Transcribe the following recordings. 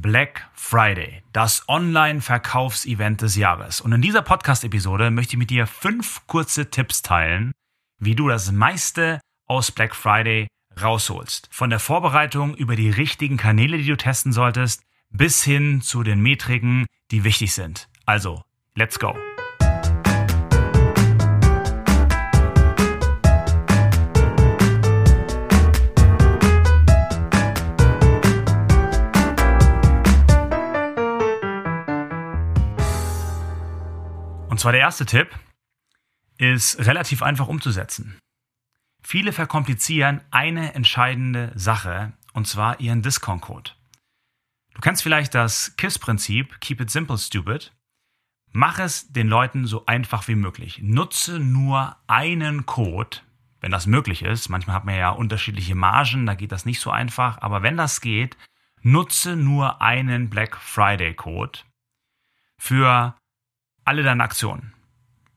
Black Friday, das Online-Verkaufsevent des Jahres. Und in dieser Podcast-Episode möchte ich mit dir fünf kurze Tipps teilen, wie du das meiste aus Black Friday rausholst. Von der Vorbereitung über die richtigen Kanäle, die du testen solltest, bis hin zu den Metriken, die wichtig sind. Also, let's go! Zwar der erste Tipp ist relativ einfach umzusetzen. Viele verkomplizieren eine entscheidende Sache, und zwar ihren Discount-Code. Du kennst vielleicht das KISS-Prinzip, Keep It Simple Stupid. Mach es den Leuten so einfach wie möglich. Nutze nur einen Code, wenn das möglich ist. Manchmal hat man ja unterschiedliche Margen, da geht das nicht so einfach. Aber wenn das geht, nutze nur einen Black Friday Code für alle deine Aktionen.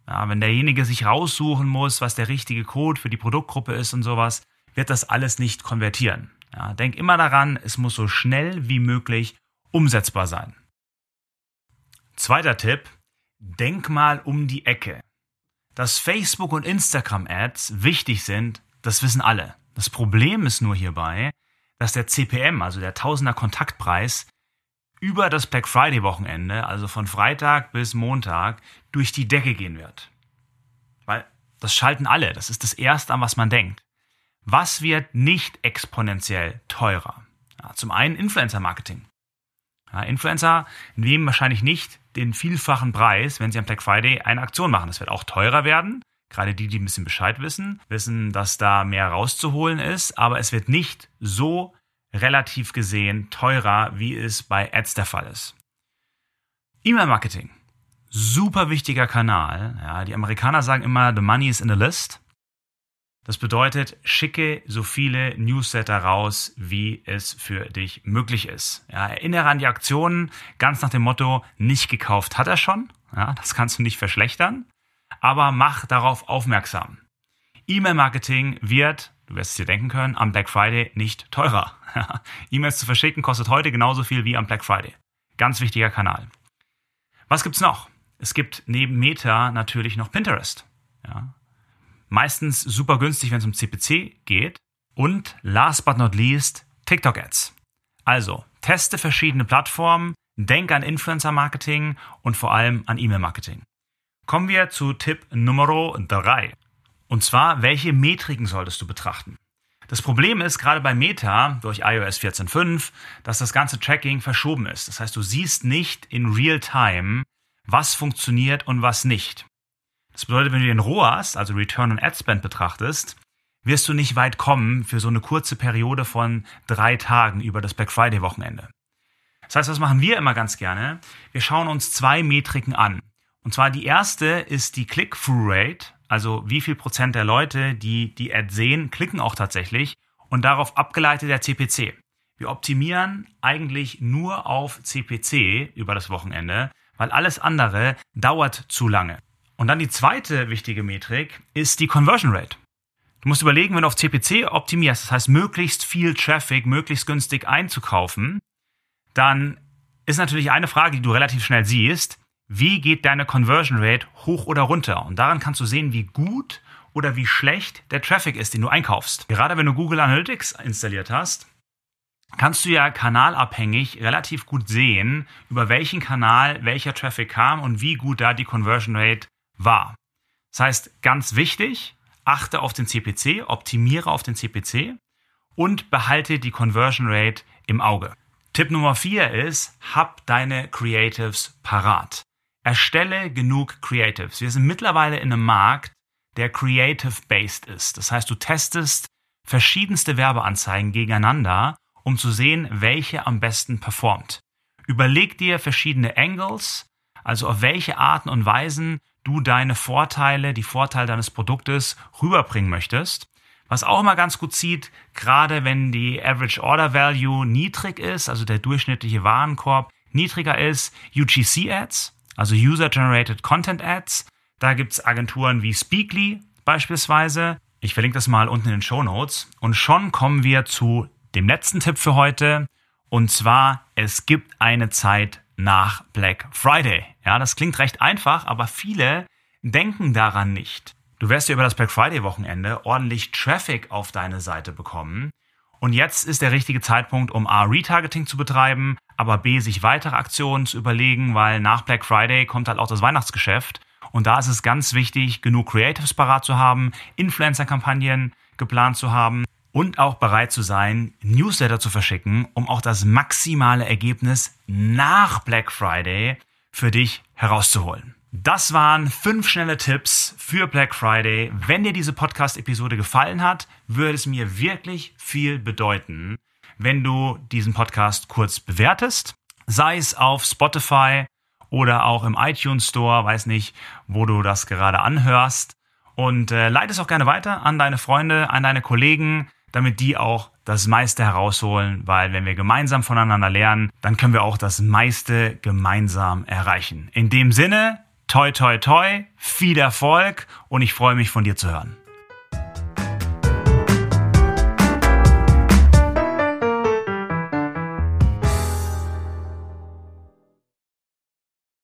Ja, wenn derjenige sich raussuchen muss, was der richtige Code für die Produktgruppe ist und sowas, wird das alles nicht konvertieren. Ja, denk immer daran, es muss so schnell wie möglich umsetzbar sein. Zweiter Tipp, denk mal um die Ecke. Dass Facebook und Instagram Ads wichtig sind, das wissen alle. Das Problem ist nur hierbei, dass der CPM, also der Tausender Kontaktpreis, über das Black Friday Wochenende, also von Freitag bis Montag, durch die Decke gehen wird. Weil das schalten alle, das ist das Erste, an was man denkt. Was wird nicht exponentiell teurer? Ja, zum einen Influencer-Marketing. Ja, Influencer nehmen wahrscheinlich nicht den vielfachen Preis, wenn sie am Black Friday eine Aktion machen. Das wird auch teurer werden. Gerade die, die ein bisschen Bescheid wissen, wissen, dass da mehr rauszuholen ist, aber es wird nicht so relativ gesehen teurer, wie es bei Ads der Fall ist. E-Mail-Marketing. Super wichtiger Kanal. Ja, die Amerikaner sagen immer, the money is in the list. Das bedeutet, schicke so viele Newsletter raus, wie es für dich möglich ist. Ja, erinnere an die Aktionen, ganz nach dem Motto, nicht gekauft hat er schon. Ja, das kannst du nicht verschlechtern. Aber mach darauf aufmerksam. E-Mail-Marketing wird du wirst es dir denken können, am Black Friday nicht teurer. E-Mails zu verschicken kostet heute genauso viel wie am Black Friday. Ganz wichtiger Kanal. Was gibt's noch? Es gibt neben Meta natürlich noch Pinterest. Ja. Meistens super günstig, wenn es um CPC geht. Und last but not least, TikTok Ads. Also, teste verschiedene Plattformen, denk an Influencer Marketing und vor allem an E-Mail Marketing. Kommen wir zu Tipp Nummer 3. Und zwar, welche Metriken solltest du betrachten? Das Problem ist gerade bei Meta durch iOS 14.5, dass das ganze Tracking verschoben ist. Das heißt, du siehst nicht in Real Time, was funktioniert und was nicht. Das bedeutet, wenn du den ROAS, also Return on Ad Spend betrachtest, wirst du nicht weit kommen für so eine kurze Periode von drei Tagen über das Black Friday Wochenende. Das heißt, was machen wir immer ganz gerne? Wir schauen uns zwei Metriken an. Und zwar die erste ist die Click-Through-Rate, also wie viel Prozent der Leute, die die Ad sehen, klicken auch tatsächlich und darauf abgeleitet der CPC. Wir optimieren eigentlich nur auf CPC über das Wochenende, weil alles andere dauert zu lange. Und dann die zweite wichtige Metrik ist die Conversion Rate. Du musst überlegen, wenn du auf CPC optimierst, das heißt möglichst viel Traffic möglichst günstig einzukaufen, dann ist natürlich eine Frage, die du relativ schnell siehst, wie geht deine Conversion Rate hoch oder runter. Und daran kannst du sehen, wie gut oder wie schlecht der Traffic ist, den du einkaufst. Gerade wenn du Google Analytics installiert hast, kannst du ja kanalabhängig relativ gut sehen, über welchen Kanal welcher Traffic kam und wie gut da die Conversion Rate war. Das heißt, ganz wichtig, achte auf den CPC, optimiere auf den CPC und behalte die Conversion Rate im Auge. Tipp Nummer vier ist, hab deine Creatives parat. Erstelle genug Creatives. Wir sind mittlerweile in einem Markt, der creative-based ist. Das heißt, du testest verschiedenste Werbeanzeigen gegeneinander, um zu sehen, welche am besten performt. Überleg dir verschiedene Angles, also auf welche Arten und Weisen du deine Vorteile, die Vorteile deines Produktes rüberbringen möchtest. Was auch immer ganz gut zieht, gerade wenn die Average Order Value niedrig ist, also der durchschnittliche Warenkorb niedriger ist, UGC Ads also User-Generated Content Ads. Da gibt es Agenturen wie Speakly beispielsweise. Ich verlinke das mal unten in den Show Notes. Und schon kommen wir zu dem letzten Tipp für heute. Und zwar, es gibt eine Zeit nach Black Friday. Ja, das klingt recht einfach, aber viele denken daran nicht. Du wirst ja über das Black Friday Wochenende ordentlich Traffic auf deine Seite bekommen. Und jetzt ist der richtige Zeitpunkt, um A, Retargeting zu betreiben, aber B, sich weitere Aktionen zu überlegen, weil nach Black Friday kommt halt auch das Weihnachtsgeschäft. Und da ist es ganz wichtig, genug Creatives parat zu haben, Influencer-Kampagnen geplant zu haben und auch bereit zu sein, Newsletter zu verschicken, um auch das maximale Ergebnis nach Black Friday für dich herauszuholen. Das waren fünf schnelle Tipps für Black Friday. Wenn dir diese Podcast-Episode gefallen hat, würde es mir wirklich viel bedeuten, wenn du diesen Podcast kurz bewertest, sei es auf Spotify oder auch im iTunes Store, weiß nicht, wo du das gerade anhörst. Und äh, leite es auch gerne weiter an deine Freunde, an deine Kollegen, damit die auch das meiste herausholen, weil wenn wir gemeinsam voneinander lernen, dann können wir auch das meiste gemeinsam erreichen. In dem Sinne, toi toi toi, viel Erfolg und ich freue mich von dir zu hören.